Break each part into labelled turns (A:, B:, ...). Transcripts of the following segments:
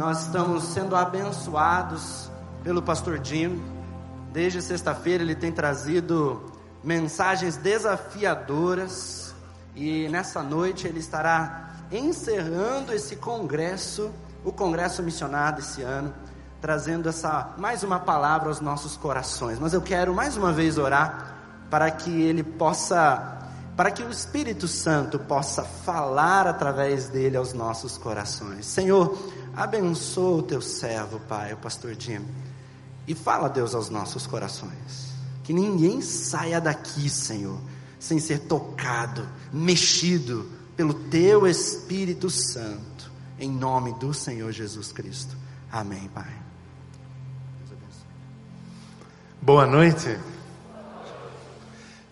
A: Nós estamos sendo abençoados pelo pastor Jim. Desde sexta-feira ele tem trazido mensagens desafiadoras e nessa noite ele estará encerrando esse congresso, o congresso missionário esse ano, trazendo essa mais uma palavra aos nossos corações. Mas eu quero mais uma vez orar para que ele possa para que o Espírito Santo possa falar através dele aos nossos corações. Senhor, abençoa o teu servo, Pai, o pastor Jim, e fala, Deus, aos nossos corações. Que ninguém saia daqui, Senhor, sem ser tocado, mexido pelo teu Espírito Santo, em nome do Senhor Jesus Cristo. Amém, Pai.
B: Boa noite.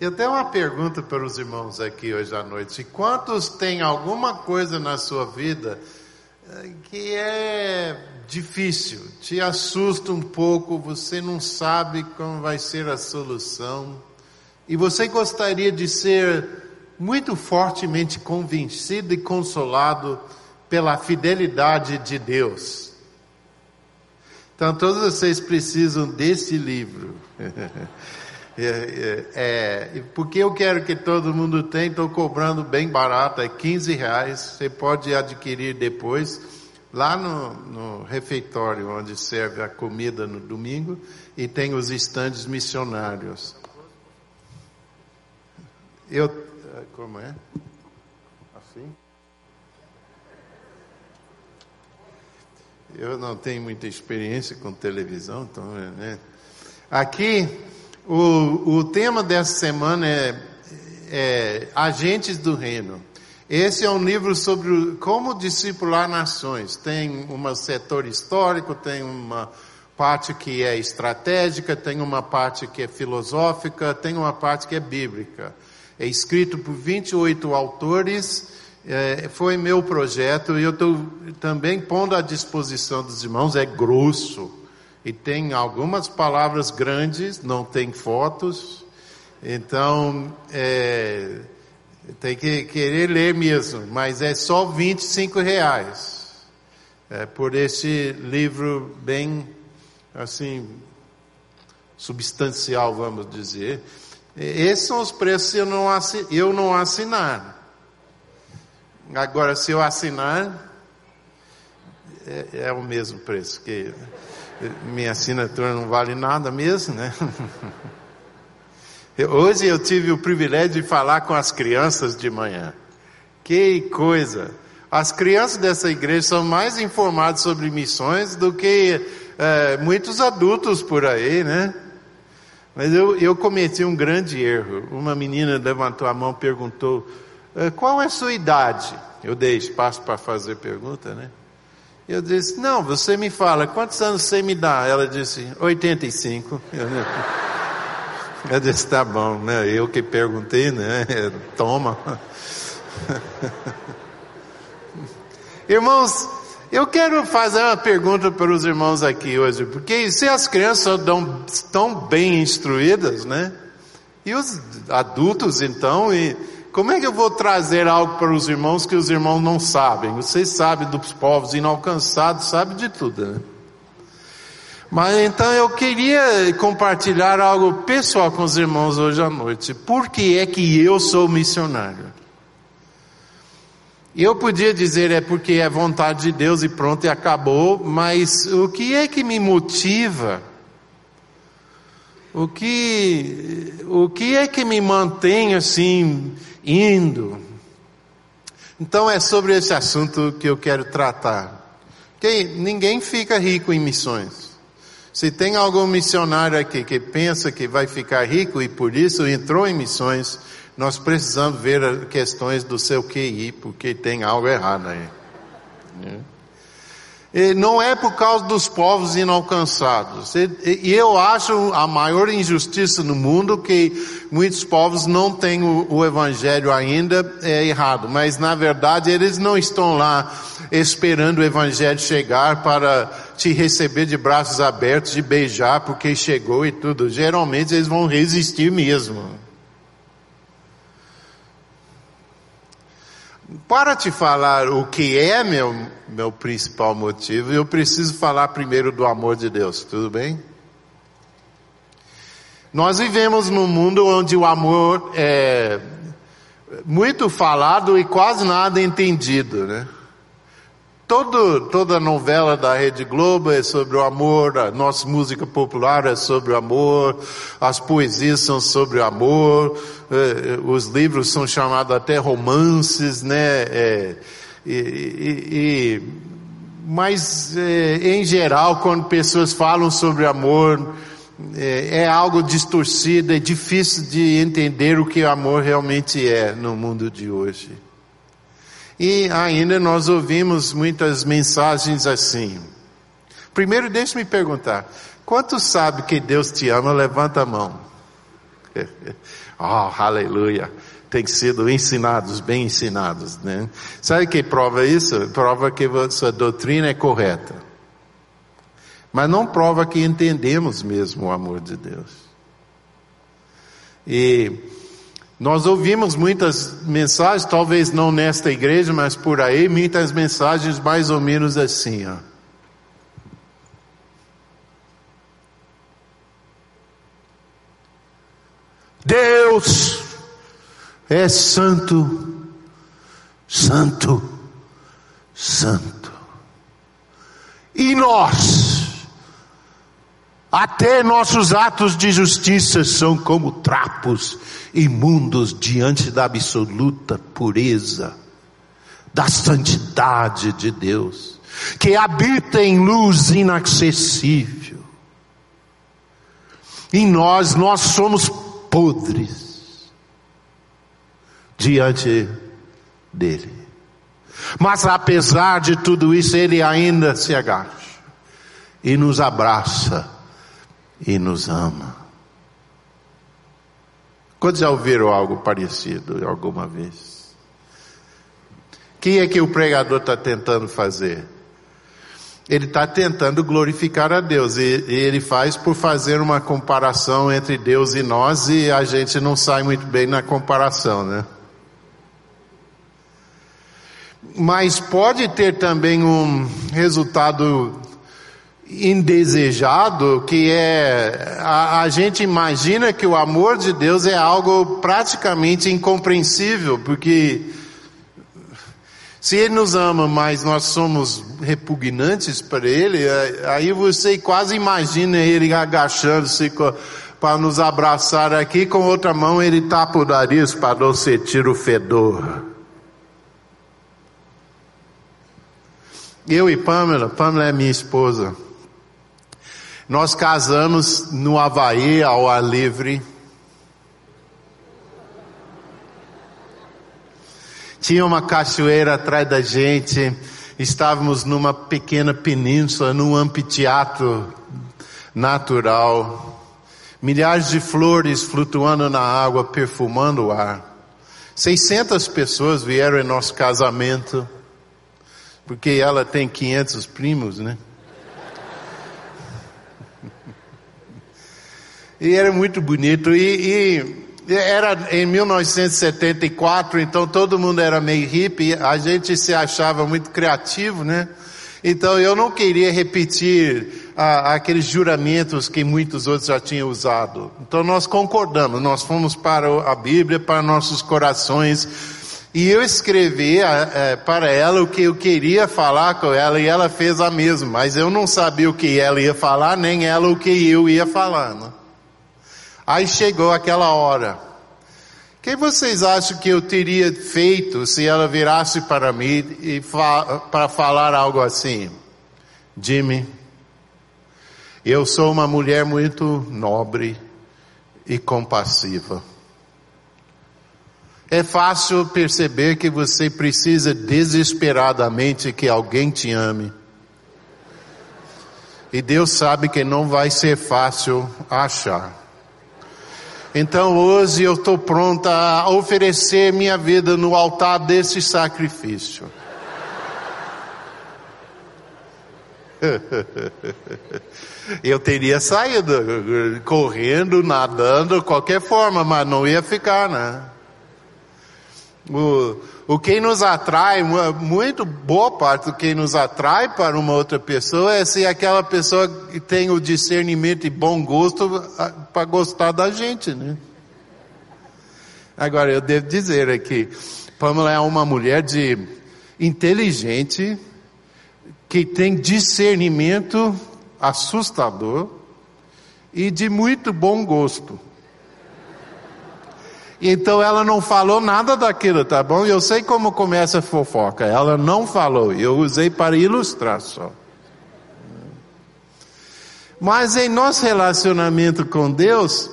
B: Eu tenho uma pergunta para os irmãos aqui hoje à noite. Quantos têm alguma coisa na sua vida que é difícil, te assusta um pouco, você não sabe como vai ser a solução, e você gostaria de ser muito fortemente convencido e consolado pela fidelidade de Deus? Então, todos vocês precisam desse livro. É, é, é, porque eu quero que todo mundo tenha, estou cobrando bem barato, é 15 reais, você pode adquirir depois, lá no, no refeitório onde serve a comida no domingo, e tem os estandes missionários. Eu, como é? Assim? Eu não tenho muita experiência com televisão, então, né? Aqui, o, o tema dessa semana é, é Agentes do Reino. Esse é um livro sobre como discipular nações. Tem um setor histórico, tem uma parte que é estratégica, tem uma parte que é filosófica, tem uma parte que é bíblica. É escrito por 28 autores, é, foi meu projeto e eu estou também pondo à disposição dos irmãos, é grosso e tem algumas palavras grandes, não tem fotos, então é, tem que querer ler mesmo, mas é só 25 reais é, por esse livro bem assim substancial, vamos dizer. Esses são os preços eu não, eu não assinar. Agora, se eu assinar, é, é o mesmo preço que minha assinatura não vale nada mesmo, né? Hoje eu tive o privilégio de falar com as crianças de manhã. Que coisa! As crianças dessa igreja são mais informadas sobre missões do que é, muitos adultos por aí, né? Mas eu, eu cometi um grande erro. Uma menina levantou a mão e perguntou: é, Qual é a sua idade? Eu dei espaço para fazer pergunta, né? Eu disse, não, você me fala, quantos anos você me dá? Ela disse, 85. Eu disse, tá bom, né? Eu que perguntei, né? Toma. Irmãos, eu quero fazer uma pergunta para os irmãos aqui hoje, porque se as crianças estão bem instruídas, né? E os adultos então, e como é que eu vou trazer algo para os irmãos que os irmãos não sabem? Vocês sabem dos povos inalcançados, sabem de tudo, né? Mas então eu queria compartilhar algo pessoal com os irmãos hoje à noite. Por que é que eu sou missionário? Eu podia dizer é porque é vontade de Deus e pronto e acabou, mas o que é que me motiva? O que, o que é que me mantém assim indo. Então é sobre esse assunto que eu quero tratar. Que ninguém fica rico em missões. Se tem algum missionário aqui que pensa que vai ficar rico e por isso entrou em missões, nós precisamos ver questões do seu QI, porque tem algo errado aí. É. Não é por causa dos povos inalcançados. E eu acho a maior injustiça no mundo que muitos povos não têm o evangelho ainda é errado, mas na verdade eles não estão lá esperando o evangelho chegar para te receber de braços abertos, de beijar porque chegou e tudo. Geralmente eles vão resistir mesmo. Para te falar o que é meu, meu principal motivo, eu preciso falar primeiro do amor de Deus, tudo bem? Nós vivemos num mundo onde o amor é muito falado e quase nada entendido, né? Todo, toda novela da Rede Globo é sobre o amor, a nossa música popular é sobre o amor, as poesias são sobre o amor, eh, os livros são chamados até romances, né? É, e, e, e, mas, é, em geral, quando pessoas falam sobre amor, é, é algo distorcido, é difícil de entender o que o amor realmente é no mundo de hoje. E ainda nós ouvimos muitas mensagens assim. Primeiro, deixe-me perguntar: quantos sabe que Deus te ama? Levanta a mão. oh, aleluia. Tem sido ensinados, bem ensinados, né? Sabe que prova isso? Prova que sua doutrina é correta. Mas não prova que entendemos mesmo o amor de Deus. E nós ouvimos muitas mensagens, talvez não nesta igreja, mas por aí, muitas mensagens mais ou menos assim, ó. Deus é santo, santo, santo. E nós, até nossos atos de justiça são como trapos imundos diante da absoluta pureza, da santidade de Deus, que habita em luz inacessível. Em nós, nós somos podres diante dele. Mas apesar de tudo isso, ele ainda se agacha e nos abraça e nos ama. Quantos já ouviram algo parecido alguma vez? O que é que o pregador está tentando fazer? Ele está tentando glorificar a Deus e, e, ele faz por fazer uma comparação entre Deus e nós e a gente não sai muito bem na comparação, né? Mas pode ter também um resultado indesejado, que é a, a, gente imagina que o amor de Deus é algo praticamente incompreensível, porque se Ele nos ama, mas nós somos repugnantes para Ele, aí você quase imagina Ele agachando-se para nos abraçar aqui, com outra mão Ele tapa o nariz para não sentir o fedor. Eu e Pamela, Pamela é minha esposa. Nós casamos no Havaí, ao ar livre. Tinha uma cachoeira atrás da gente. Estávamos numa pequena península, num anfiteatro natural. Milhares de flores flutuando na água, perfumando o ar. 600 pessoas vieram em nosso casamento, porque ela tem 500 primos, né? E era muito bonito. E, e, era em 1974, então todo mundo era meio hippie, a gente se achava muito criativo, né? Então eu não queria repetir aqueles juramentos que muitos outros já tinham usado. Então nós concordamos, nós fomos para a Bíblia, para nossos corações, e eu escrevi é, para ela o que eu queria falar com ela, e ela fez a mesma, mas eu não sabia o que ela ia falar, nem ela o que eu ia falar. Aí chegou aquela hora. O que vocês acham que eu teria feito se ela virasse para mim e fa para falar algo assim? Jimmy, eu sou uma mulher muito nobre e compassiva. É fácil perceber que você precisa desesperadamente que alguém te ame. E Deus sabe que não vai ser fácil achar. Então hoje eu estou pronta a oferecer minha vida no altar desse sacrifício. Eu teria saído correndo, nadando, qualquer forma, mas não ia ficar, né? O, o que nos atrai, muito boa parte do que nos atrai para uma outra pessoa é se aquela pessoa tem o discernimento e bom gosto para gostar da gente, né? Agora, eu devo dizer aqui, Pamela é uma mulher de inteligente, que tem discernimento assustador e de muito bom gosto. Então ela não falou nada daquilo, tá bom? Eu sei como começa a fofoca. Ela não falou, eu usei para ilustrar só. Mas em nosso relacionamento com Deus,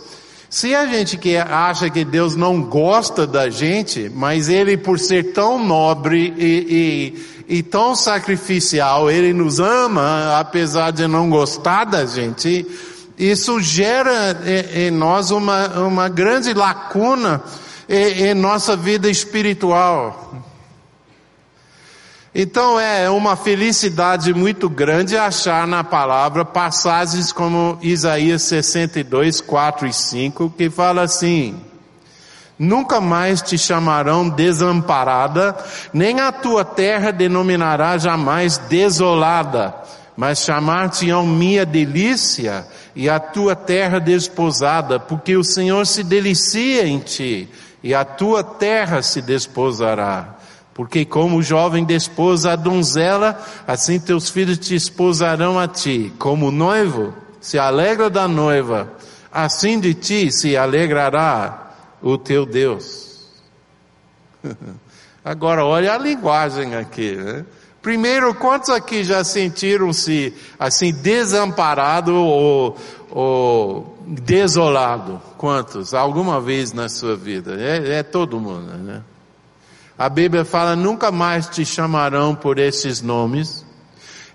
B: se a gente que acha que Deus não gosta da gente, mas Ele por ser tão nobre e, e, e tão sacrificial, Ele nos ama, apesar de não gostar da gente, isso gera em nós uma, uma grande lacuna em nossa vida espiritual. Então é uma felicidade muito grande achar na palavra passagens como Isaías 62, 4 e 5, que fala assim: Nunca mais te chamarão desamparada, nem a tua terra denominará jamais desolada, mas chamar-te-ão minha delícia e a tua terra desposada, porque o Senhor se delicia em ti, e a tua terra se desposará. Porque como o jovem desposa a donzela, assim teus filhos te esposarão a ti. Como o noivo se alegra da noiva, assim de ti se alegrará o teu Deus. Agora olha a linguagem aqui, né? Primeiro, quantos aqui já sentiram-se assim desamparado ou, ou desolado? Quantos? Alguma vez na sua vida? É, é todo mundo, né? A Bíblia fala: nunca mais te chamarão por esses nomes.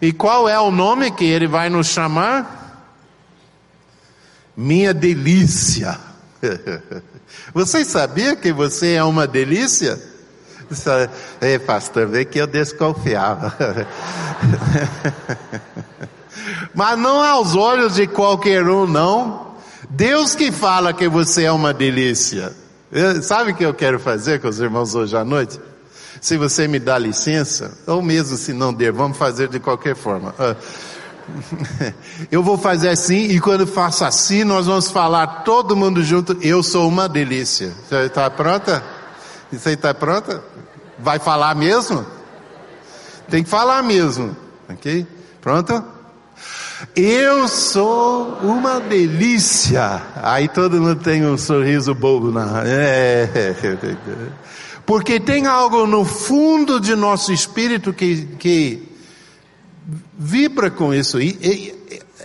B: E qual é o nome que ele vai nos chamar? Minha delícia. Você sabia que você é uma delícia? Ei, pastor, vê que eu desconfiava. Mas não aos olhos de qualquer um, não. Deus que fala que você é uma delícia. Sabe o que eu quero fazer com os irmãos hoje à noite? Se você me dá licença, ou mesmo se não der, vamos fazer de qualquer forma. Ah, eu vou fazer assim, e quando faço assim, nós vamos falar todo mundo junto, eu sou uma delícia. Está pronta? Isso aí está pronta? Vai falar mesmo? Tem que falar mesmo. Ok? Pronto? Eu sou uma delícia. Aí todo mundo tem um sorriso bobo na. É. Porque tem algo no fundo de nosso espírito que, que vibra com isso e, e,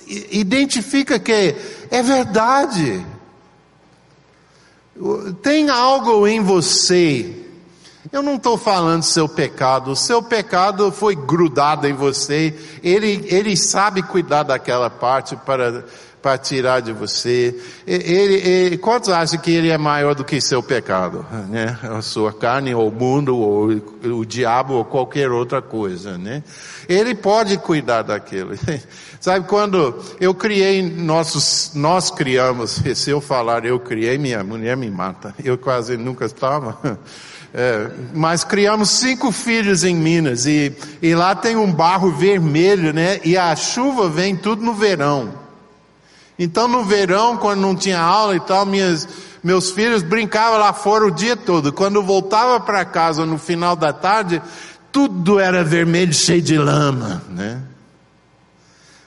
B: e identifica que é verdade. Tem algo em você. Eu não estou falando do seu pecado, o seu pecado foi grudado em você, ele, ele sabe cuidar daquela parte para, para tirar de você. Ele, ele, quantos acham que ele é maior do que seu pecado? Né? A sua carne, ou o mundo, ou o diabo, ou qualquer outra coisa, né? Ele pode cuidar daquilo. Sabe, quando eu criei, nossos, nós criamos, se eu falar eu criei, minha mulher me mata. Eu quase nunca estava. É, mas criamos cinco filhos em Minas e, e lá tem um barro vermelho, né? E a chuva vem tudo no verão. Então no verão, quando não tinha aula e tal, minhas, meus filhos brincavam lá fora o dia todo. Quando voltava para casa no final da tarde, tudo era vermelho, cheio de lama, né?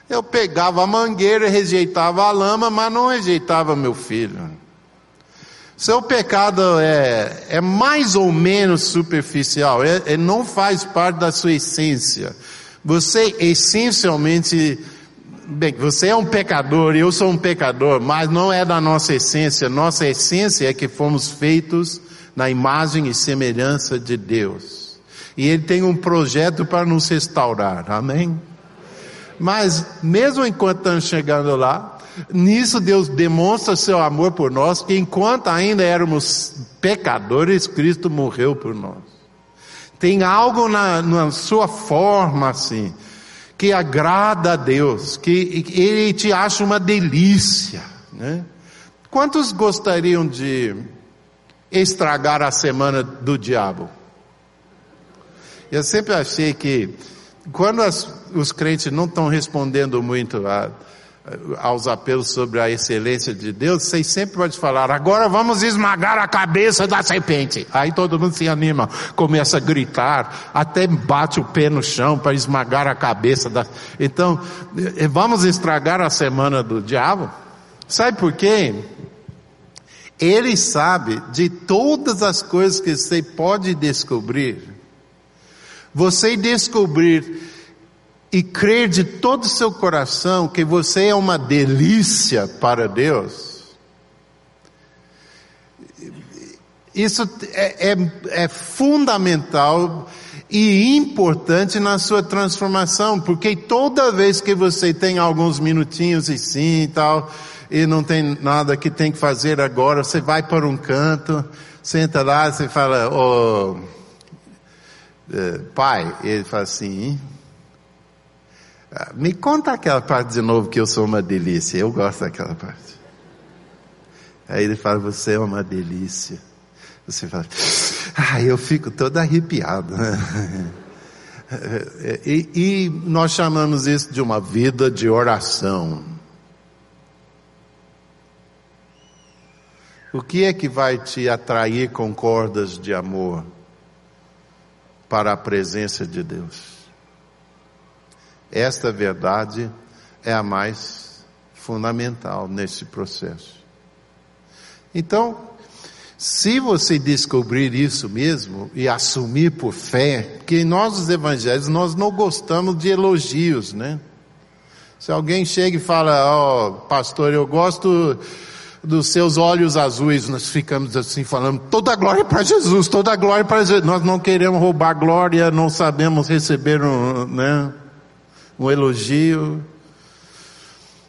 B: Eu pegava a mangueira, rejeitava a lama, mas não rejeitava meu filho. Seu pecado é, é mais ou menos superficial, é, é, não faz parte da sua essência. Você essencialmente, bem, você é um pecador eu sou um pecador, mas não é da nossa essência. Nossa essência é que fomos feitos na imagem e semelhança de Deus. E Ele tem um projeto para nos restaurar, amém? Mas, mesmo enquanto estamos chegando lá, Nisso Deus demonstra seu amor por nós, que enquanto ainda éramos pecadores, Cristo morreu por nós. Tem algo na, na sua forma assim, que agrada a Deus, que Ele te acha uma delícia, né? Quantos gostariam de estragar a semana do diabo. Eu sempre achei que quando as, os crentes não estão respondendo muito a, aos apelos sobre a excelência de Deus, vocês sempre podem falar, agora vamos esmagar a cabeça da serpente. Aí todo mundo se anima, começa a gritar, até bate o pé no chão para esmagar a cabeça da. Então, eh, vamos estragar a semana do diabo? Sabe por quê? Ele sabe de todas as coisas que você pode descobrir. Você descobrir e crer de todo o seu coração que você é uma delícia para Deus, isso é, é, é, fundamental e importante na sua transformação, porque toda vez que você tem alguns minutinhos e sim e tal, e não tem nada que tem que fazer agora, você vai para um canto, senta lá, você fala, oh, pai, ele fala assim, me conta aquela parte de novo que eu sou uma delícia. Eu gosto daquela parte. Aí ele fala, você é uma delícia. Você fala, ah, eu fico todo arrepiado. e, e nós chamamos isso de uma vida de oração. O que é que vai te atrair com cordas de amor para a presença de Deus? Esta verdade é a mais fundamental nesse processo. Então, se você descobrir isso mesmo e assumir por fé, porque nós os evangelhos nós não gostamos de elogios, né? Se alguém chega e fala, ó, oh, pastor, eu gosto dos seus olhos azuis, nós ficamos assim falando, toda glória para Jesus, toda glória para Jesus. Nós não queremos roubar glória, não sabemos receber um, né? Um elogio.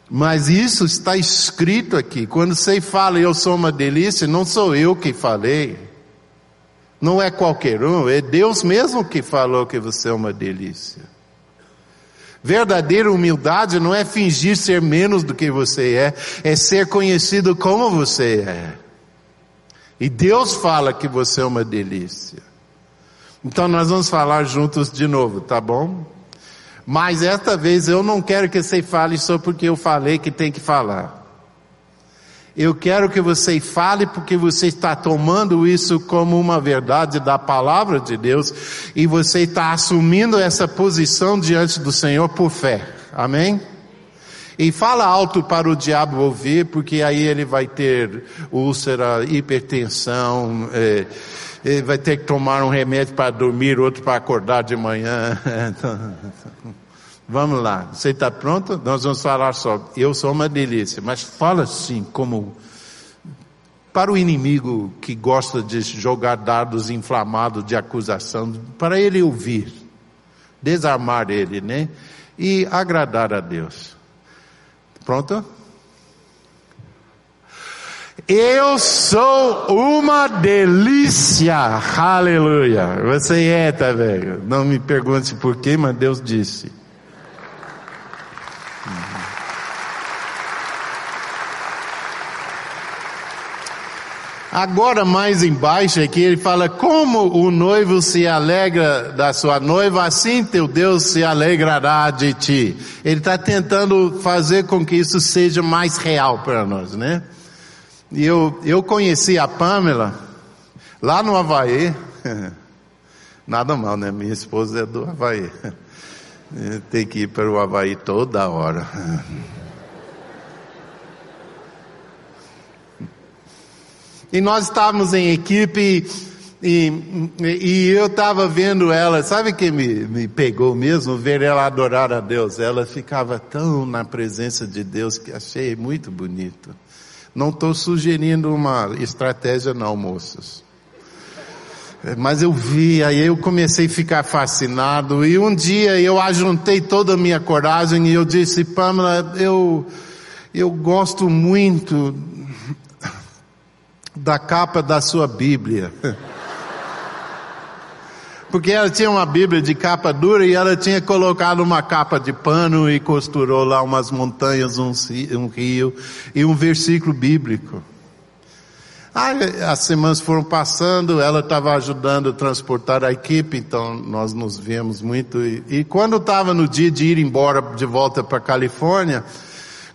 B: Mas isso está escrito aqui. Quando você fala eu sou uma delícia, não sou eu que falei. Não é qualquer um, é Deus mesmo que falou que você é uma delícia. Verdadeira humildade não é fingir ser menos do que você é, é ser conhecido como você é. E Deus fala que você é uma delícia. Então nós vamos falar juntos de novo, tá bom? Mas esta vez eu não quero que você fale só porque eu falei que tem que falar. Eu quero que você fale porque você está tomando isso como uma verdade da palavra de Deus e você está assumindo essa posição diante do Senhor por fé. Amém? E fala alto para o diabo ouvir, porque aí ele vai ter úlcera, hipertensão, é, ele vai ter que tomar um remédio para dormir, outro para acordar de manhã. vamos lá, você está pronto? Nós vamos falar só. Eu sou uma delícia, mas fala assim, como para o inimigo que gosta de jogar dados inflamados de acusação, para ele ouvir, desarmar ele, né? E agradar a Deus. Pronto? Eu sou uma delícia, aleluia. Você é, tá vendo? Não me pergunte por quê, mas Deus disse. Agora mais embaixo aqui ele fala como o noivo se alegra da sua noiva, assim teu Deus se alegrará de ti. Ele está tentando fazer com que isso seja mais real para nós, né? E eu, eu conheci a Pamela lá no Havaí. Nada mal, né? Minha esposa é do Havaí. Tem que ir para o Havaí toda hora. E nós estávamos em equipe e, e eu estava vendo ela, sabe que me, me pegou mesmo? Ver ela adorar a Deus. Ela ficava tão na presença de Deus que achei muito bonito. Não estou sugerindo uma estratégia não, moças. Mas eu vi, aí eu comecei a ficar fascinado, e um dia eu ajuntei toda a minha coragem e eu disse, Pamela, eu, eu gosto muito da capa da sua Bíblia. Porque ela tinha uma Bíblia de capa dura e ela tinha colocado uma capa de pano e costurou lá umas montanhas, um, um rio e um versículo bíblico. Aí as semanas foram passando, ela estava ajudando a transportar a equipe, então nós nos vemos muito. E, e quando estava no dia de ir embora de volta para Califórnia,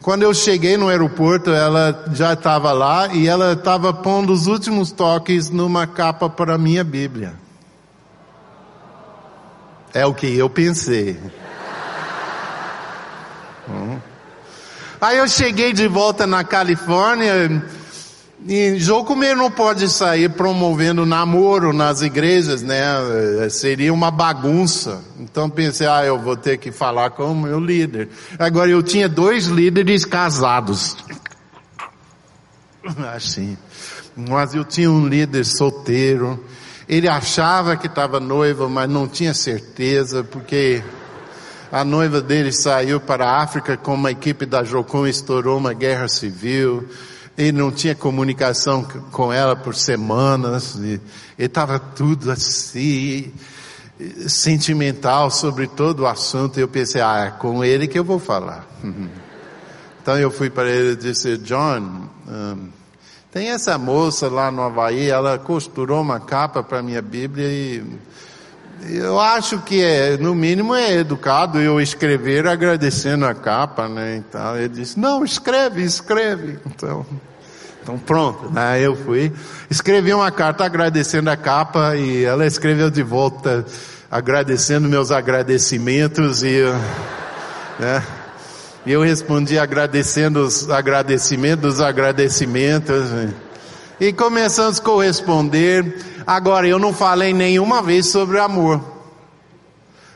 B: quando eu cheguei no aeroporto, ela já estava lá e ela estava pondo os últimos toques numa capa para a minha Bíblia. É o que eu pensei. Hum. Aí eu cheguei de volta na Califórnia e não pode sair promovendo namoro nas igrejas, né? Seria uma bagunça. Então pensei, ah, eu vou ter que falar com o meu líder. Agora eu tinha dois líderes casados. Assim. Mas eu tinha um líder solteiro. Ele achava que estava noivo, mas não tinha certeza, porque a noiva dele saiu para a África com uma equipe da Jocum, estourou uma guerra civil. Ele não tinha comunicação com ela por semanas. Ele estava tudo assim, sentimental sobre todo o assunto. E eu pensei, ah, é com ele que eu vou falar. Então eu fui para ele e disse, John, um, tem essa moça lá no Havaí, ela costurou uma capa para minha Bíblia e eu acho que é, no mínimo é educado eu escrever agradecendo a capa, né? Então ele disse, não, escreve, escreve. Então, então pronto, né? Eu fui, escrevi uma carta agradecendo a capa e ela escreveu de volta agradecendo meus agradecimentos e, né? E eu respondi agradecendo os agradecimentos dos agradecimentos. E começamos a corresponder. Agora, eu não falei nenhuma vez sobre amor.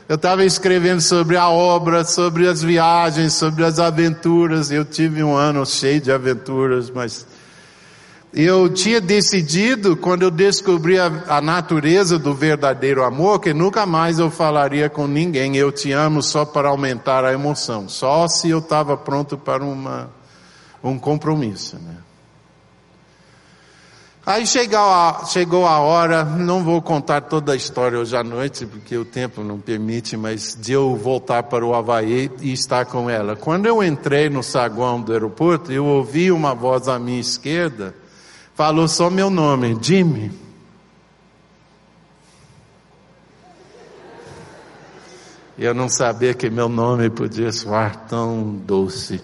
B: Eu estava escrevendo sobre a obra, sobre as viagens, sobre as aventuras. Eu tive um ano cheio de aventuras, mas eu tinha decidido, quando eu descobri a, a, natureza do verdadeiro amor, que nunca mais eu falaria com ninguém, eu te amo só para aumentar a emoção, só se eu estava pronto para uma, um compromisso. Né? Aí chegou a, chegou a hora, não vou contar toda a história hoje à noite, porque o tempo não permite, mas de eu voltar para o Havaí e estar com ela. Quando eu entrei no saguão do aeroporto, eu ouvi uma voz à minha esquerda, falou só meu nome, Jimmy. Eu não sabia que meu nome podia soar tão doce.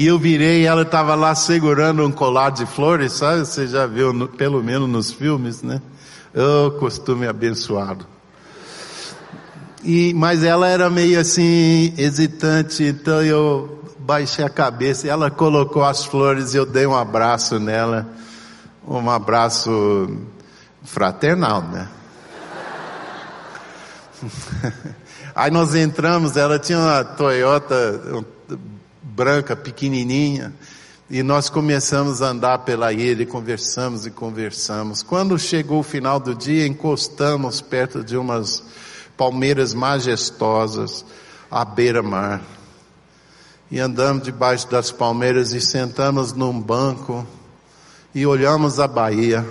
B: E eu virei e ela estava lá segurando um colar de flores, sabe? Você já viu, no, pelo menos nos filmes, né? Oh, costume abençoado. E, mas ela era meio assim, hesitante, então eu baixei a cabeça ela colocou as flores e eu dei um abraço nela. Um abraço fraternal, né? Aí nós entramos, ela tinha uma Toyota, branca, pequenininha, e nós começamos a andar pela ilha, e conversamos e conversamos. Quando chegou o final do dia, encostamos perto de umas palmeiras majestosas à beira-mar. E andamos debaixo das palmeiras e sentamos num banco e olhamos a Bahia.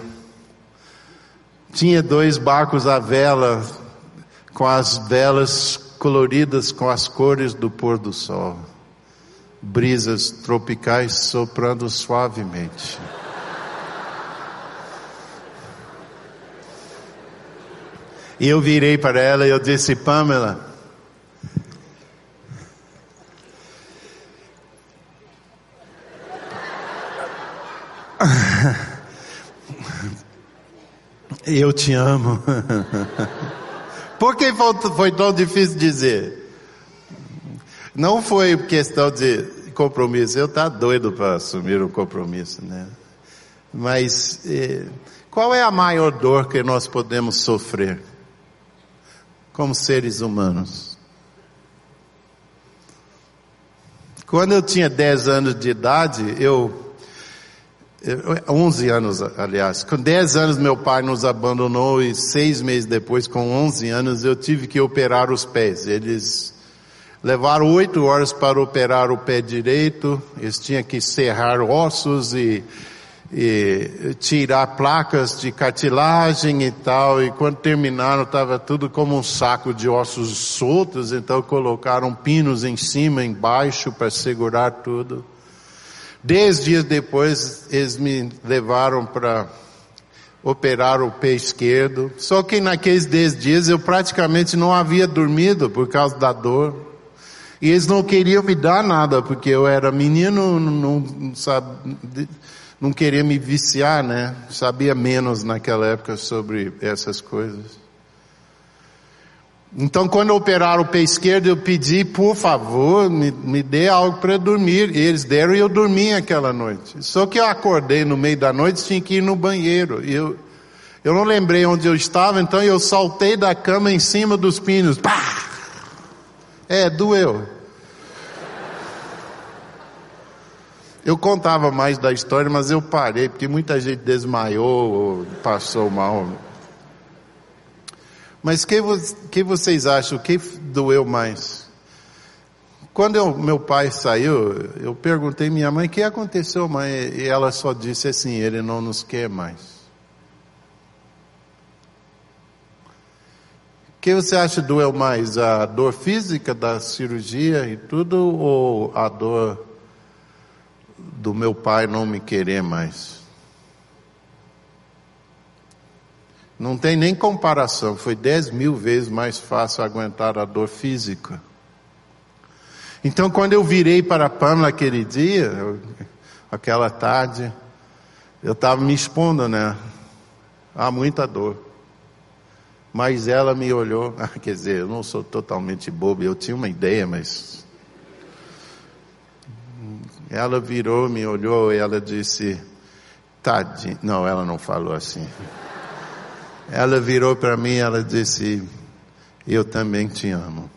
B: Tinha dois barcos à vela, com as velas coloridas com as cores do pôr do sol brisas tropicais soprando suavemente. E eu virei para ela e eu disse, Pamela, eu te amo. Por que foi tão difícil dizer? Não foi questão de compromisso. Eu tá doido para assumir um compromisso, né? Mas eh, qual é a maior dor que nós podemos sofrer como seres humanos? Quando eu tinha 10 anos de idade, eu 11 anos, aliás. Com 10 anos meu pai nos abandonou e seis meses depois, com 11 anos, eu tive que operar os pés. Eles Levaram oito horas para operar o pé direito, eles tinham que serrar ossos e, e tirar placas de cartilagem e tal, e quando terminaram estava tudo como um saco de ossos soltos, então colocaram pinos em cima, embaixo para segurar tudo. Dez dias depois, eles me levaram para operar o pé esquerdo. Só que naqueles dez dias eu praticamente não havia dormido por causa da dor. E eles não queriam me dar nada, porque eu era menino, não, não, sabe, não queria me viciar, né? Sabia menos naquela época sobre essas coisas. Então, quando operaram o pé esquerdo, eu pedi, por favor, me, me dê algo para dormir. E eles deram e eu dormi aquela noite. Só que eu acordei no meio da noite, tinha que ir no banheiro. Eu, eu não lembrei onde eu estava, então eu saltei da cama em cima dos pinos. É, doeu. Eu contava mais da história, mas eu parei, porque muita gente desmaiou ou passou mal. Mas que, que vocês acham? O que doeu mais? Quando eu, meu pai saiu, eu perguntei minha mãe o que aconteceu, mãe, e ela só disse assim: ele não nos quer mais. O que você acha doeu mais? A dor física da cirurgia e tudo, ou a dor do meu pai não me querer mais? Não tem nem comparação, foi dez mil vezes mais fácil aguentar a dor física. Então, quando eu virei para a Pamela aquele dia, eu, aquela tarde, eu estava me expondo, né? Há muita dor. Mas ela me olhou, ah, quer dizer, eu não sou totalmente bobo, eu tinha uma ideia, mas. Ela virou, me olhou e ela disse, tadinho. Não, ela não falou assim. Ela virou para mim e ela disse, eu também te amo.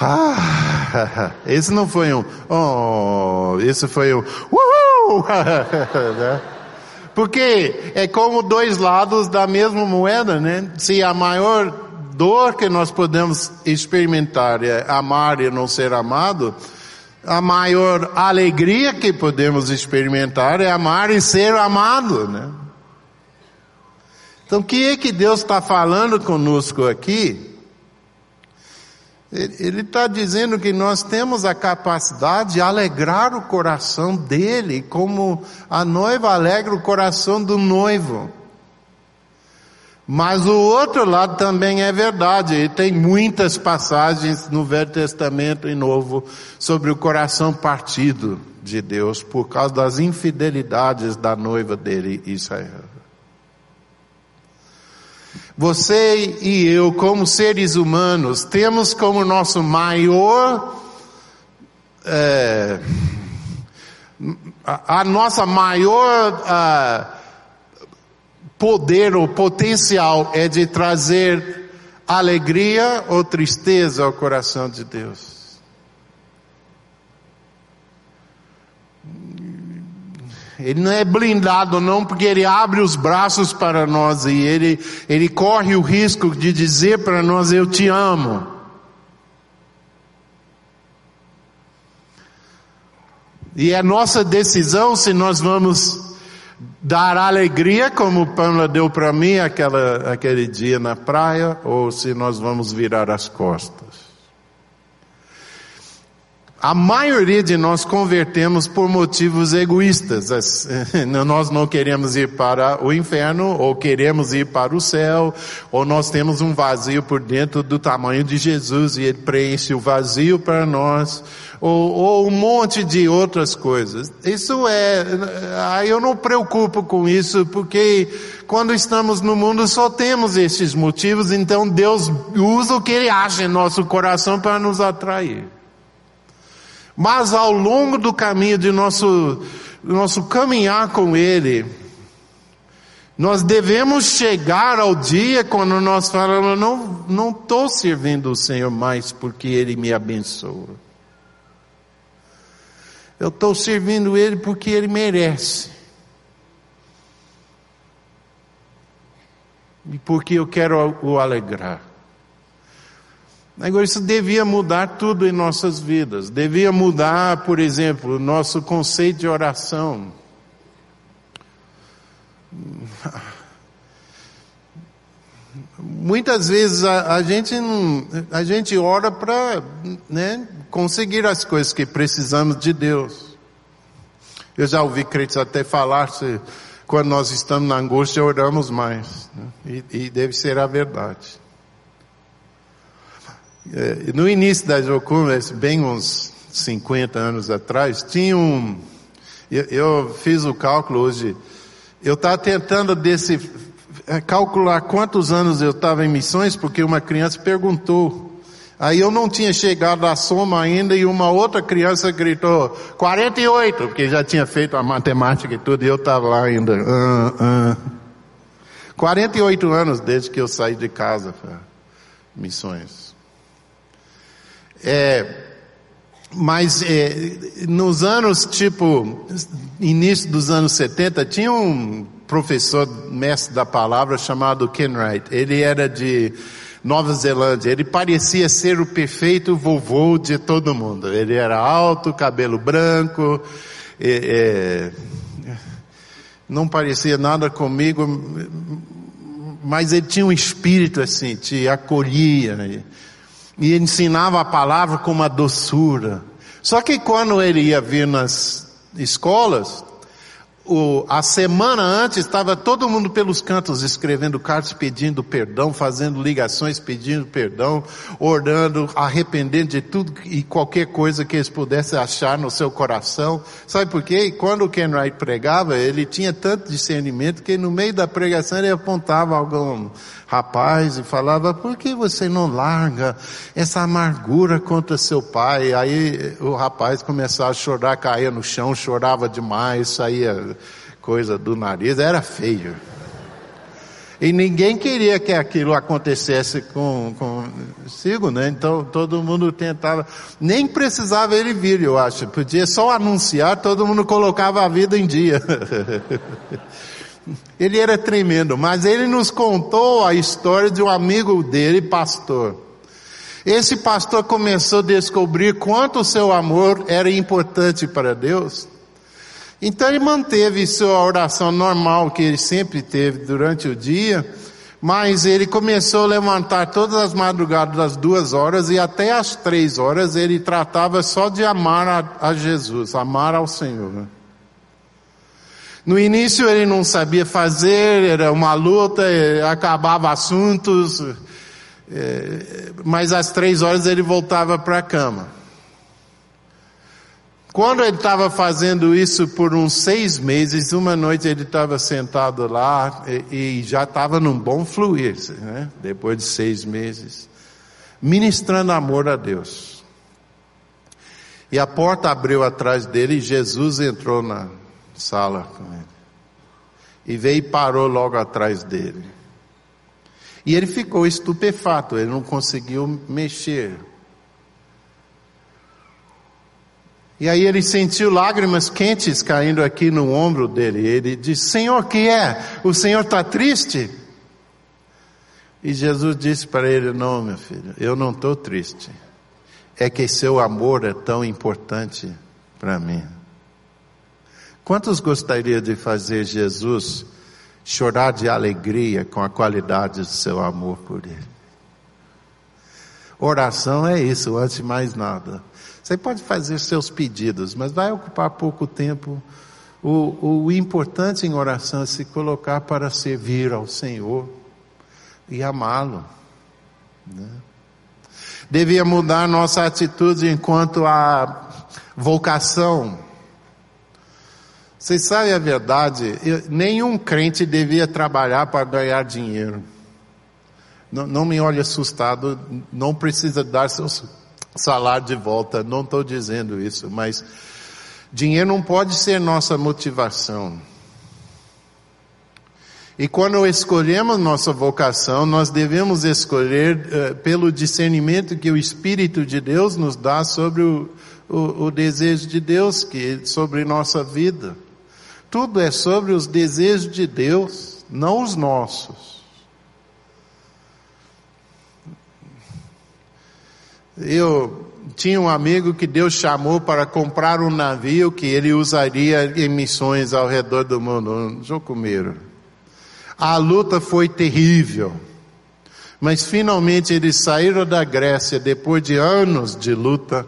B: Ah, esse não foi um, oh, esse foi um, uhul, né? Porque é como dois lados da mesma moeda, né? Se a maior dor que nós podemos experimentar é amar e não ser amado, a maior alegria que podemos experimentar é amar e ser amado, né? Então, o que é que Deus está falando conosco aqui? Ele está dizendo que nós temos a capacidade de alegrar o coração dele, como a noiva alegra o coração do noivo. Mas o outro lado também é verdade, e tem muitas passagens no Velho Testamento e Novo sobre o coração partido de Deus por causa das infidelidades da noiva dele, Israel. Você e eu, como seres humanos, temos como nosso maior, é, a, nossa maior a, poder ou potencial é de trazer alegria ou tristeza ao coração de Deus. Ele não é blindado não, porque ele abre os braços para nós e ele, ele corre o risco de dizer para nós, eu te amo. E é nossa decisão se nós vamos dar alegria, como Pamela deu para mim aquela, aquele dia na praia, ou se nós vamos virar as costas. A maioria de nós convertemos por motivos egoístas. Nós não queremos ir para o inferno, ou queremos ir para o céu, ou nós temos um vazio por dentro do tamanho de Jesus e Ele preenche o vazio para nós, ou, ou um monte de outras coisas. Isso é, eu não preocupo com isso, porque quando estamos no mundo só temos esses motivos, então Deus usa o que Ele acha em nosso coração para nos atrair. Mas ao longo do caminho de nosso, nosso caminhar com Ele, nós devemos chegar ao dia quando nós falamos, não, não estou servindo o Senhor mais porque Ele me abençoa. Eu estou servindo Ele porque Ele merece. E porque eu quero o alegrar. Agora, isso devia mudar tudo em nossas vidas. Devia mudar, por exemplo, o nosso conceito de oração. Muitas vezes a, a gente, a gente ora para né, conseguir as coisas que precisamos de Deus. Eu já ouvi crentes até falar se quando nós estamos na angústia oramos mais. Né? E, e, deve ser a verdade. É, no início das Jocunas, bem uns 50 anos atrás, tinha um. Eu, eu fiz o cálculo hoje. Eu estava tentando desse, é, calcular quantos anos eu estava em missões, porque uma criança perguntou. Aí eu não tinha chegado à soma ainda e uma outra criança gritou 48, porque já tinha feito a matemática e tudo, e eu estava lá ainda. Uh, uh. 48 anos desde que eu saí de casa para missões. É, mas é, nos anos tipo, início dos anos 70, tinha um professor mestre da palavra chamado Ken Wright. Ele era de Nova Zelândia. Ele parecia ser o perfeito vovô de todo mundo. Ele era alto, cabelo branco, é, é, não parecia nada comigo, mas ele tinha um espírito assim, te acolhia e, ensinava a palavra com uma doçura. Só que quando ele ia vir nas escolas, o, a semana antes estava todo mundo pelos cantos escrevendo cartas pedindo perdão, fazendo ligações pedindo perdão, orando, arrependendo de tudo e qualquer coisa que eles pudessem achar no seu coração. Sabe por quê? Quando o Ken Wright pregava, ele tinha tanto discernimento que no meio da pregação ele apontava algum rapaz e falava, por que você não larga essa amargura contra seu pai? Aí o rapaz começava a chorar, caía no chão, chorava demais, saía coisa do nariz, era feio. E ninguém queria que aquilo acontecesse com, consigo, né? Então todo mundo tentava, nem precisava ele vir, eu acho. Podia só anunciar, todo mundo colocava a vida em dia. Ele era tremendo, mas ele nos contou a história de um amigo dele, pastor. Esse pastor começou a descobrir quanto o seu amor era importante para Deus. Então ele manteve sua oração normal que ele sempre teve durante o dia, mas ele começou a levantar todas as madrugadas das duas horas e até as três horas ele tratava só de amar a, a Jesus, amar ao Senhor. No início ele não sabia fazer, era uma luta, acabava assuntos, é, mas às três horas ele voltava para a cama. Quando ele estava fazendo isso por uns seis meses, uma noite ele estava sentado lá e, e já estava num bom fluir, né? depois de seis meses, ministrando amor a Deus. E a porta abriu atrás dele e Jesus entrou na, sala com ele. E veio e parou logo atrás dele. E ele ficou estupefato, ele não conseguiu mexer. E aí ele sentiu lágrimas quentes caindo aqui no ombro dele. Ele disse: Senhor, que é? O Senhor está triste? E Jesus disse para ele: Não, meu filho, eu não estou triste. É que seu amor é tão importante para mim. Quantos gostariam de fazer Jesus chorar de alegria com a qualidade do seu amor por Ele? Oração é isso, antes de mais nada. Você pode fazer seus pedidos, mas vai ocupar pouco tempo. O, o importante em oração é se colocar para servir ao Senhor e amá-lo. Né? Devia mudar nossa atitude enquanto a vocação vocês sabem a verdade? Eu, nenhum crente devia trabalhar para ganhar dinheiro. Não, não me olhe assustado, não precisa dar seu salário de volta, não estou dizendo isso, mas dinheiro não pode ser nossa motivação. E quando escolhemos nossa vocação, nós devemos escolher uh, pelo discernimento que o Espírito de Deus nos dá sobre o, o, o desejo de Deus que sobre nossa vida. Tudo é sobre os desejos de Deus, não os nossos. Eu tinha um amigo que Deus chamou para comprar um navio que ele usaria em missões ao redor do mundo, um jocumeiro. A luta foi terrível. Mas finalmente eles saíram da Grécia depois de anos de luta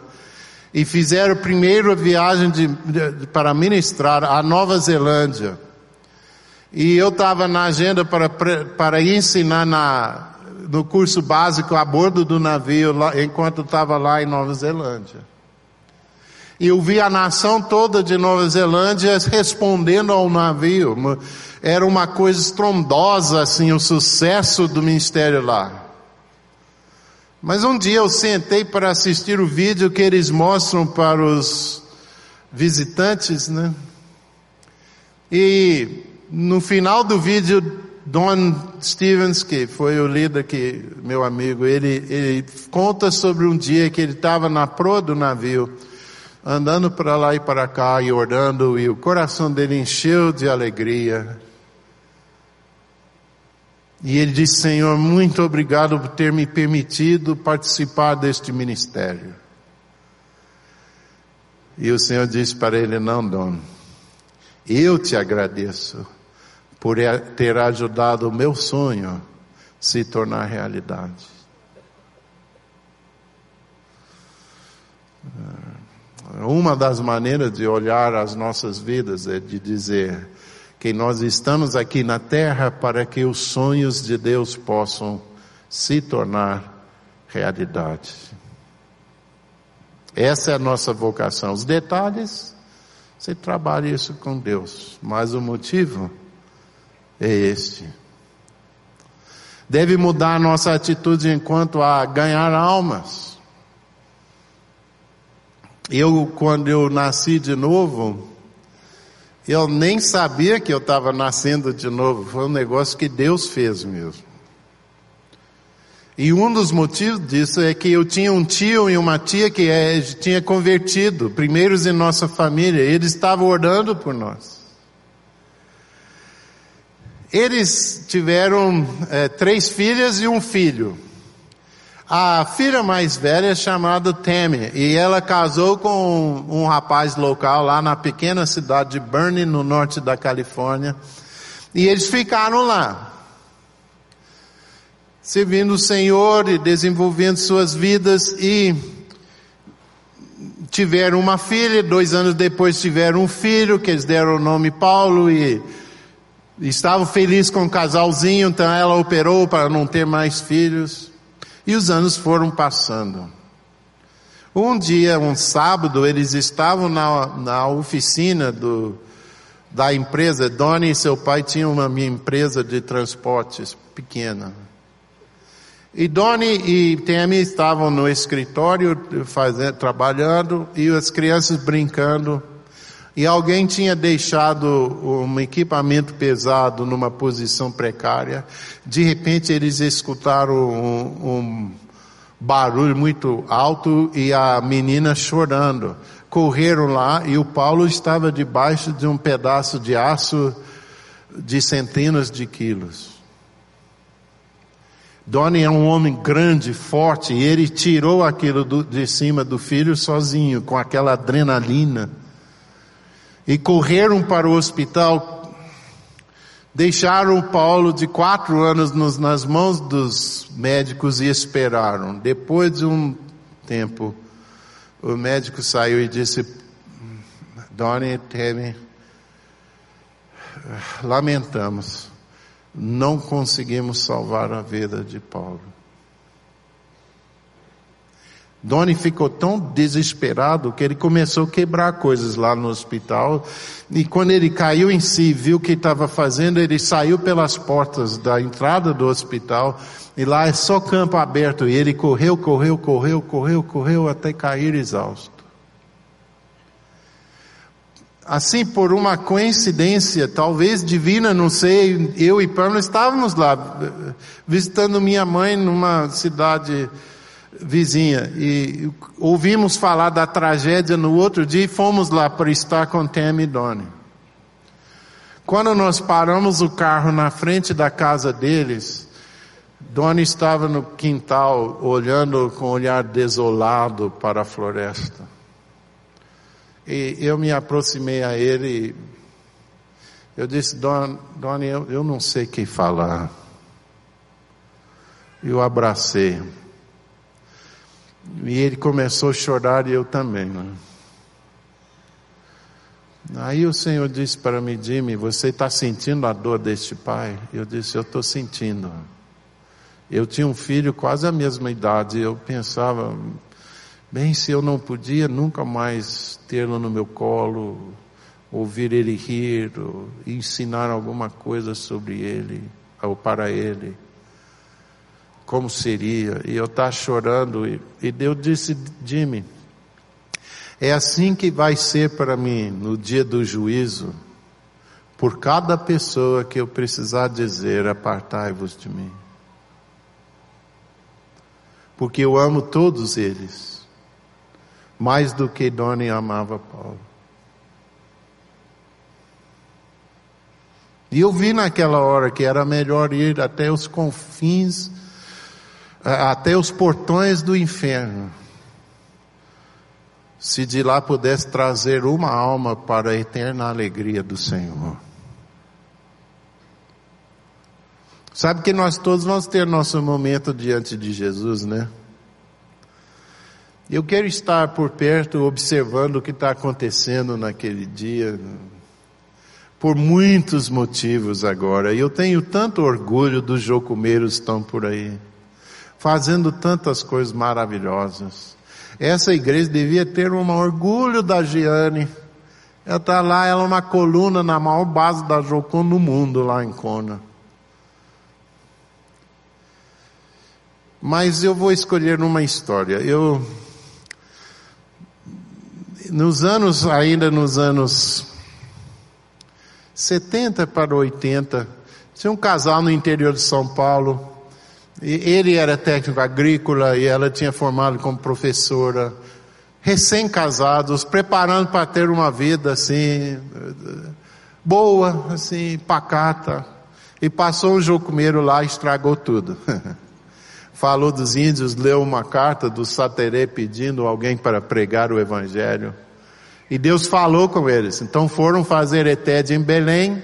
B: e fizeram a primeira viagem de, de, para ministrar à Nova Zelândia. E eu estava na agenda para, para ensinar na, no curso básico a bordo do navio, lá, enquanto estava lá em Nova Zelândia. E eu vi a nação toda de Nova Zelândia respondendo ao navio. Era uma coisa estrondosa, assim, o sucesso do ministério lá. Mas um dia eu sentei para assistir o vídeo que eles mostram para os visitantes, né? E no final do vídeo, Don Stevens, que foi o líder que, meu amigo, ele, ele conta sobre um dia que ele estava na proa do navio, andando para lá e para cá e orando, e o coração dele encheu de alegria. E ele disse: Senhor, muito obrigado por ter me permitido participar deste ministério. E o Senhor disse para ele: Não, dono, eu te agradeço por ter ajudado o meu sonho se tornar realidade. Uma das maneiras de olhar as nossas vidas é de dizer: que nós estamos aqui na terra para que os sonhos de Deus possam se tornar realidade. Essa é a nossa vocação. Os detalhes, você trabalha isso com Deus, mas o motivo é este. Deve mudar nossa atitude enquanto a ganhar almas. Eu, quando eu nasci de novo, eu nem sabia que eu estava nascendo de novo, foi um negócio que Deus fez mesmo. E um dos motivos disso é que eu tinha um tio e uma tia que é, tinha convertido, primeiros em nossa família, eles estavam orando por nós. Eles tiveram é, três filhas e um filho. A filha mais velha é chamada Tammy e ela casou com um, rapaz local lá na pequena cidade de Bernie, no norte da Califórnia. E eles ficaram lá, servindo o Senhor e desenvolvendo suas vidas e tiveram uma filha, dois anos depois tiveram um filho, que eles deram o nome Paulo e estavam felizes com o casalzinho, então ela operou para não ter mais filhos. E os anos foram passando. Um dia, um sábado, eles estavam na, na oficina do, da empresa. Doni e seu pai tinham uma empresa de transportes pequena. E Doni e Tammy estavam no escritório fazendo, trabalhando e as crianças brincando. E alguém tinha deixado um equipamento pesado numa posição precária. De repente eles escutaram um, um barulho muito alto e a menina chorando. Correram lá e o Paulo estava debaixo de um pedaço de aço de centenas de quilos. Donnie é um homem grande, forte, e ele tirou aquilo do, de cima do filho sozinho, com aquela adrenalina e correram para o hospital, deixaram Paulo de quatro anos nos, nas mãos dos médicos e esperaram. Depois de um tempo, o médico saiu e disse, Donnie Tammy, lamentamos, não conseguimos salvar a vida de Paulo. Doni ficou tão desesperado que ele começou a quebrar coisas lá no hospital. E quando ele caiu em si, viu o que estava fazendo, ele saiu pelas portas da entrada do hospital. E lá é só campo aberto. E ele correu, correu, correu, correu, correu até cair exausto. Assim, por uma coincidência, talvez divina, não sei, eu e Pamela estávamos lá visitando minha mãe numa cidade vizinha e ouvimos falar da tragédia no outro dia e fomos lá para estar com Tammy e Donnie. Quando nós paramos o carro na frente da casa deles, Donnie estava no quintal olhando com um olhar desolado para a floresta. E eu me aproximei a ele e eu disse, Don, Donnie, eu, eu não sei o que falar. Eu abracei. E ele começou a chorar e eu também. Né? Aí o Senhor disse para mim, Jimmy, você está sentindo a dor deste pai? Eu disse, eu estou sentindo. Eu tinha um filho quase a mesma idade, eu pensava, bem, se eu não podia nunca mais tê-lo no meu colo, ouvir ele rir, ensinar alguma coisa sobre ele, ou para ele, como seria? E eu estava chorando, e, e Deus disse, Jimmy, é assim que vai ser para mim no dia do juízo, por cada pessoa que eu precisar dizer, apartai-vos de mim. Porque eu amo todos eles, mais do que Doni amava Paulo. E eu vi naquela hora que era melhor ir até os confins, até os portões do inferno, se de lá pudesse trazer uma alma para a eterna alegria do Senhor. Sabe que nós todos vamos ter nosso momento diante de Jesus, né? Eu quero estar por perto observando o que está acontecendo naquele dia, por muitos motivos agora. E eu tenho tanto orgulho dos jocumeiros que estão por aí, fazendo tantas coisas maravilhosas. Essa igreja devia ter um orgulho da Giane. Ela está lá, ela é uma coluna na maior base da Jocum no mundo, lá em Kona. Mas eu vou escolher uma história. Eu, nos anos, ainda nos anos 70 para 80, tinha um casal no interior de São Paulo, ele era técnico agrícola e ela tinha formado como professora, recém-casados, preparando para ter uma vida assim, boa, assim, pacata. E passou um jocumeiro lá e estragou tudo. Falou dos índios, leu uma carta do Sateré pedindo alguém para pregar o evangelho. E Deus falou com eles. Então foram fazer etédia em Belém,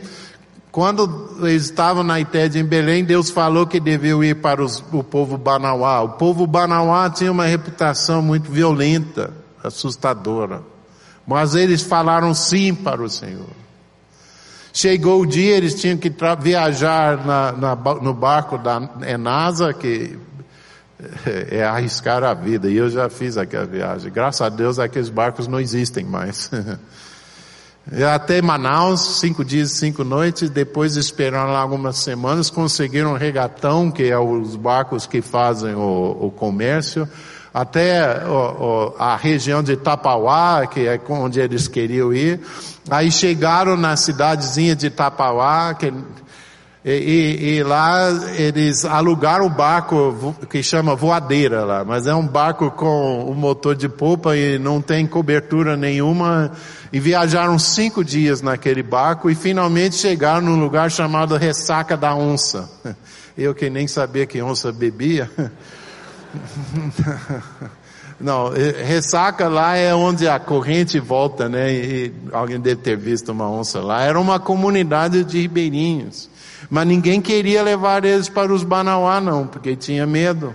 B: quando eles estavam na Itédia em Belém, Deus falou que deviam ir para os, o povo Banauá. O povo Banauá tinha uma reputação muito violenta, assustadora. Mas eles falaram sim para o Senhor. Chegou o dia, eles tinham que viajar na, na, no barco da Enasa, que é arriscar a vida. E eu já fiz aquela viagem. Graças a Deus aqueles barcos não existem mais. até Manaus, cinco dias cinco noites, depois esperaram lá algumas semanas, conseguiram um regatão, que é os barcos que fazem o, o comércio, até o, o, a região de Tapauá, que é onde eles queriam ir. Aí chegaram na cidadezinha de Tapauá, que e, e, lá eles alugaram o barco que chama voadeira lá, mas é um barco com um motor de polpa e não tem cobertura nenhuma. E viajaram cinco dias naquele barco e finalmente chegaram num lugar chamado Ressaca da Onça. Eu que nem sabia que onça bebia. Não, ressaca lá é onde a corrente volta, né? E alguém deve ter visto uma onça lá. Era uma comunidade de ribeirinhos. Mas ninguém queria levar eles para os Banauá, não, porque tinha medo.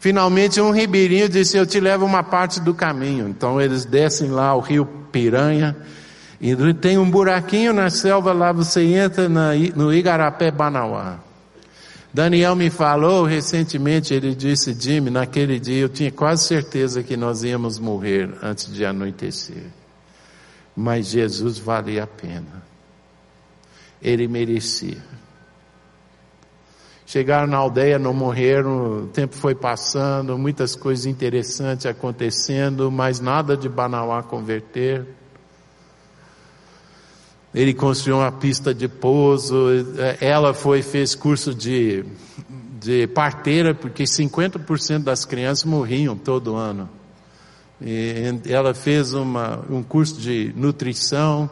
B: Finalmente um ribeirinho disse, eu te levo uma parte do caminho. Então eles descem lá o rio Piranha, e tem um buraquinho na selva lá, você entra na, no Igarapé Banauá. Daniel me falou recentemente, ele disse, Jimmy, naquele dia eu tinha quase certeza que nós íamos morrer antes de anoitecer. Mas Jesus valia a pena. Ele merecia. Chegaram na aldeia, não morreram, o tempo foi passando, muitas coisas interessantes acontecendo, mas nada de Banauá converter. Ele construiu uma pista de pouso, ela foi, fez curso de, de parteira, porque 50% das crianças morriam todo ano. E ela fez uma, um curso de nutrição,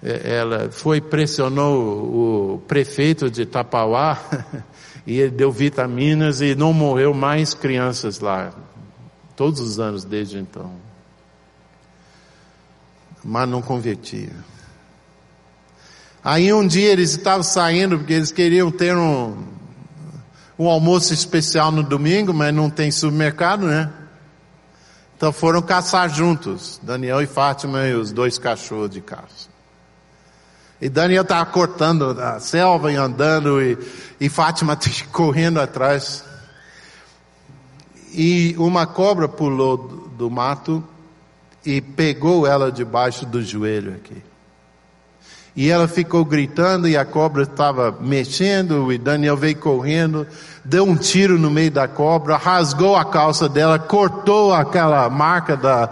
B: ela foi, pressionou o prefeito de Tapauá, e ele deu vitaminas e não morreu mais crianças lá, todos os anos desde então. Mas não convertia. Aí um dia eles estavam saindo porque eles queriam ter um, um almoço especial no domingo, mas não tem supermercado, né? Então foram caçar juntos, Daniel e Fátima e os dois cachorros de caça. E Daniel estava cortando a selva e andando, e, e Fátima correndo atrás. E uma cobra pulou do, do mato e pegou ela debaixo do joelho aqui. E ela ficou gritando e a cobra estava mexendo e Daniel veio correndo, deu um tiro no meio da cobra, rasgou a calça dela, cortou aquela marca da,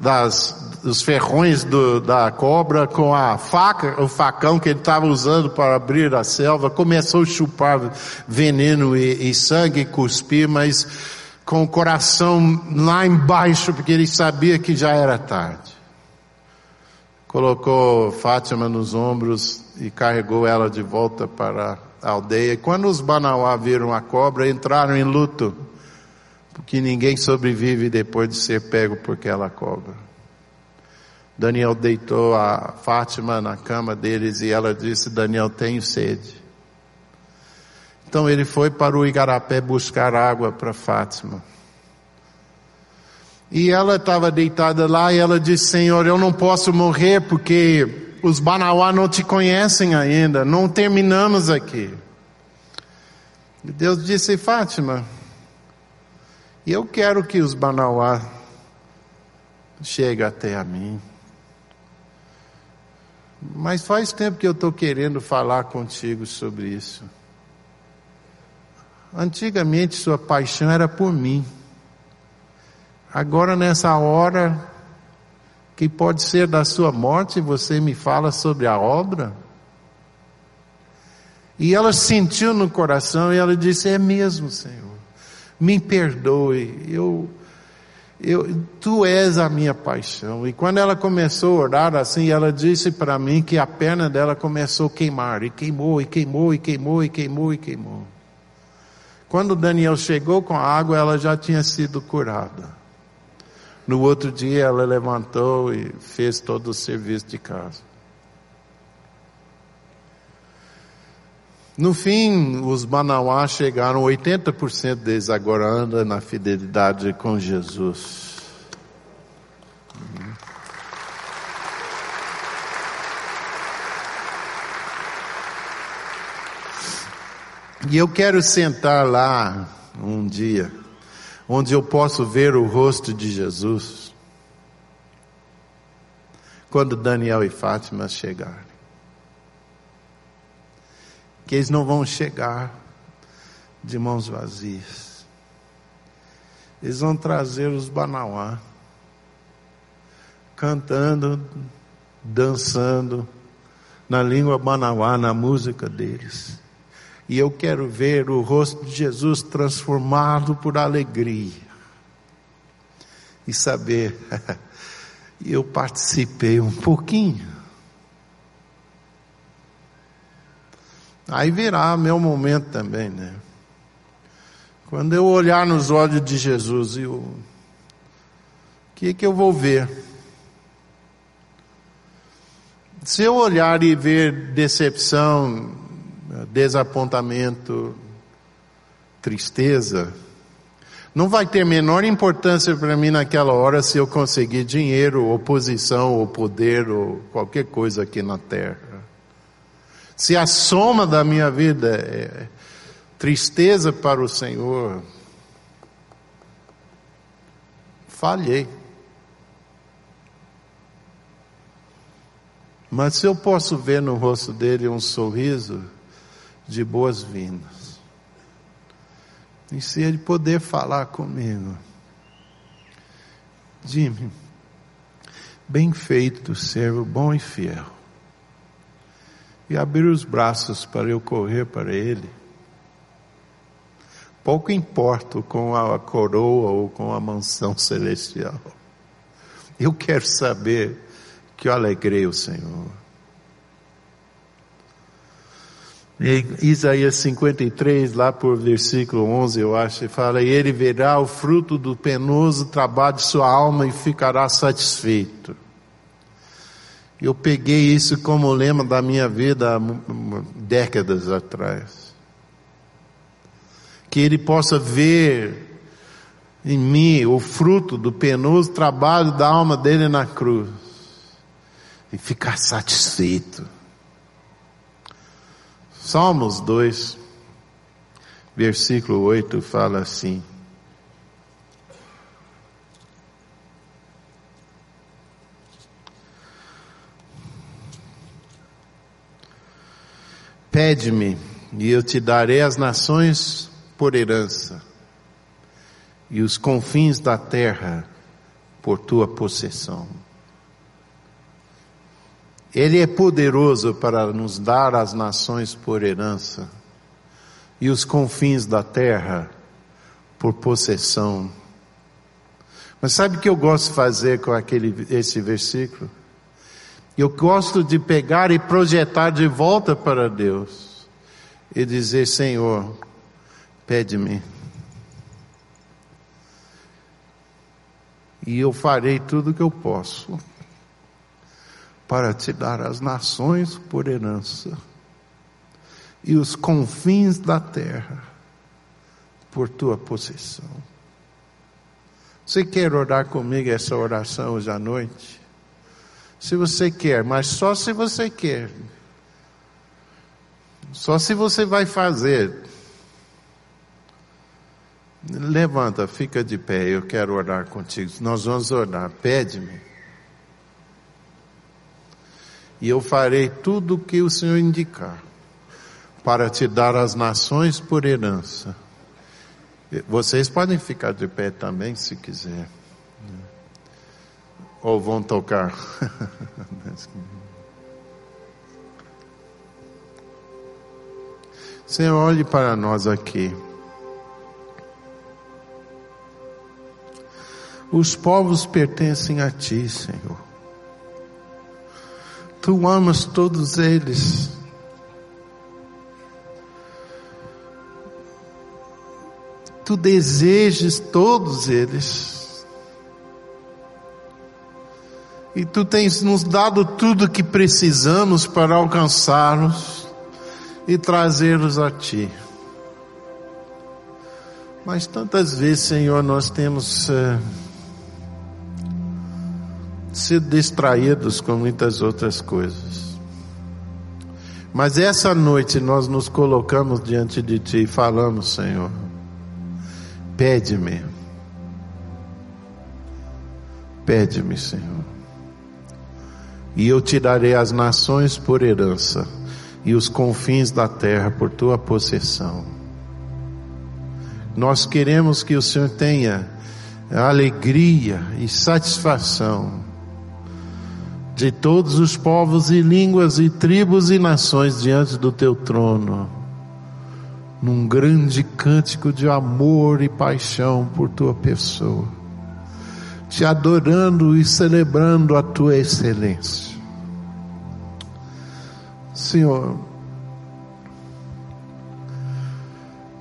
B: das, dos ferrões do, da cobra com a faca, o facão que ele estava usando para abrir a selva, começou a chupar veneno e, e sangue cuspir, mas com o coração lá embaixo, porque ele sabia que já era tarde colocou Fátima nos ombros e carregou ela de volta para a aldeia. Quando os Banauá viram a cobra, entraram em luto, porque ninguém sobrevive depois de ser pego por aquela cobra. Daniel deitou a Fátima na cama deles e ela disse: Daniel, tenho sede. Então ele foi para o igarapé buscar água para Fátima. E ela estava deitada lá e ela disse: Senhor, eu não posso morrer porque os Banauá não te conhecem ainda, não terminamos aqui. E Deus disse: Fátima, eu quero que os Banauá cheguem até a mim. Mas faz tempo que eu estou querendo falar contigo sobre isso. Antigamente sua paixão era por mim. Agora, nessa hora, que pode ser da sua morte, você me fala sobre a obra? E ela sentiu no coração e ela disse: É mesmo, Senhor, me perdoe, eu, eu, tu és a minha paixão. E quando ela começou a orar assim, ela disse para mim que a perna dela começou a queimar, e queimou, e queimou, e queimou, e queimou, e queimou. Quando Daniel chegou com a água, ela já tinha sido curada. No outro dia ela levantou e fez todo o serviço de casa. No fim, os Manauá chegaram, 80% deles agora andam na fidelidade com Jesus. E eu quero sentar lá um dia onde eu posso ver o rosto de Jesus. Quando Daniel e Fátima chegarem. Que eles não vão chegar de mãos vazias. Eles vão trazer os banauá, cantando, dançando, na língua banauá, na música deles. E eu quero ver o rosto de Jesus transformado por alegria. E saber, eu participei um pouquinho. Aí virá meu momento também, né? Quando eu olhar nos olhos de Jesus, o que que eu vou ver? Se eu olhar e ver decepção, desapontamento, tristeza, não vai ter menor importância para mim naquela hora se eu conseguir dinheiro, ou posição, ou poder, ou qualquer coisa aqui na terra. Se a soma da minha vida é tristeza para o Senhor, falhei. Mas se eu posso ver no rosto dele um sorriso, de boas-vindas. E se ele poder falar comigo, Jimmy, bem feito, servo bom e fiel. E abrir os braços para eu correr para ele. Pouco importa com a coroa ou com a mansão celestial. Eu quero saber que eu alegrei o Senhor. Em Isaías 53, lá por versículo 11, eu acho, fala, e ele verá o fruto do penoso trabalho de sua alma e ficará satisfeito. Eu peguei isso como lema da minha vida há décadas atrás. Que ele possa ver em mim o fruto do penoso trabalho da alma dele na cruz e ficar satisfeito. Salmos 2, versículo 8 fala assim: Pede-me, e eu te darei as nações por herança, e os confins da terra por tua possessão. Ele é poderoso para nos dar as nações por herança, e os confins da terra por possessão. Mas sabe o que eu gosto de fazer com aquele, esse versículo? Eu gosto de pegar e projetar de volta para Deus e dizer: Senhor, pede-me. E eu farei tudo o que eu posso para te dar as nações por herança e os confins da terra por tua possessão. Você quer orar comigo essa oração hoje à noite? se você quer, mas só se você quer. Só se você vai fazer. Levanta, fica de pé, eu quero orar contigo. Nós vamos orar, pede-me. E eu farei tudo o que o Senhor indicar, para te dar as nações por herança. Vocês podem ficar de pé também, se quiser. Ou vão tocar? Senhor, olhe para nós aqui. Os povos pertencem a Ti, Senhor. Tu amas todos eles. Tu desejas todos eles. E tu tens nos dado tudo que precisamos para alcançá-los e trazê-los a ti. Mas tantas vezes, Senhor, nós temos é, sido distraídos com muitas outras coisas. Mas essa noite nós nos colocamos diante de Ti e falamos, Senhor, pede-me, pede-me, Senhor e eu te darei as nações por herança e os confins da terra por tua possessão. Nós queremos que o Senhor tenha alegria e satisfação de todos os povos e línguas e tribos e nações diante do teu trono, num grande cântico de amor e paixão por tua pessoa te adorando e celebrando a tua excelência. Senhor,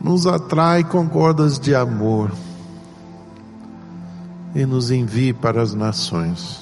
B: nos atrai com cordas de amor e nos envie para as nações.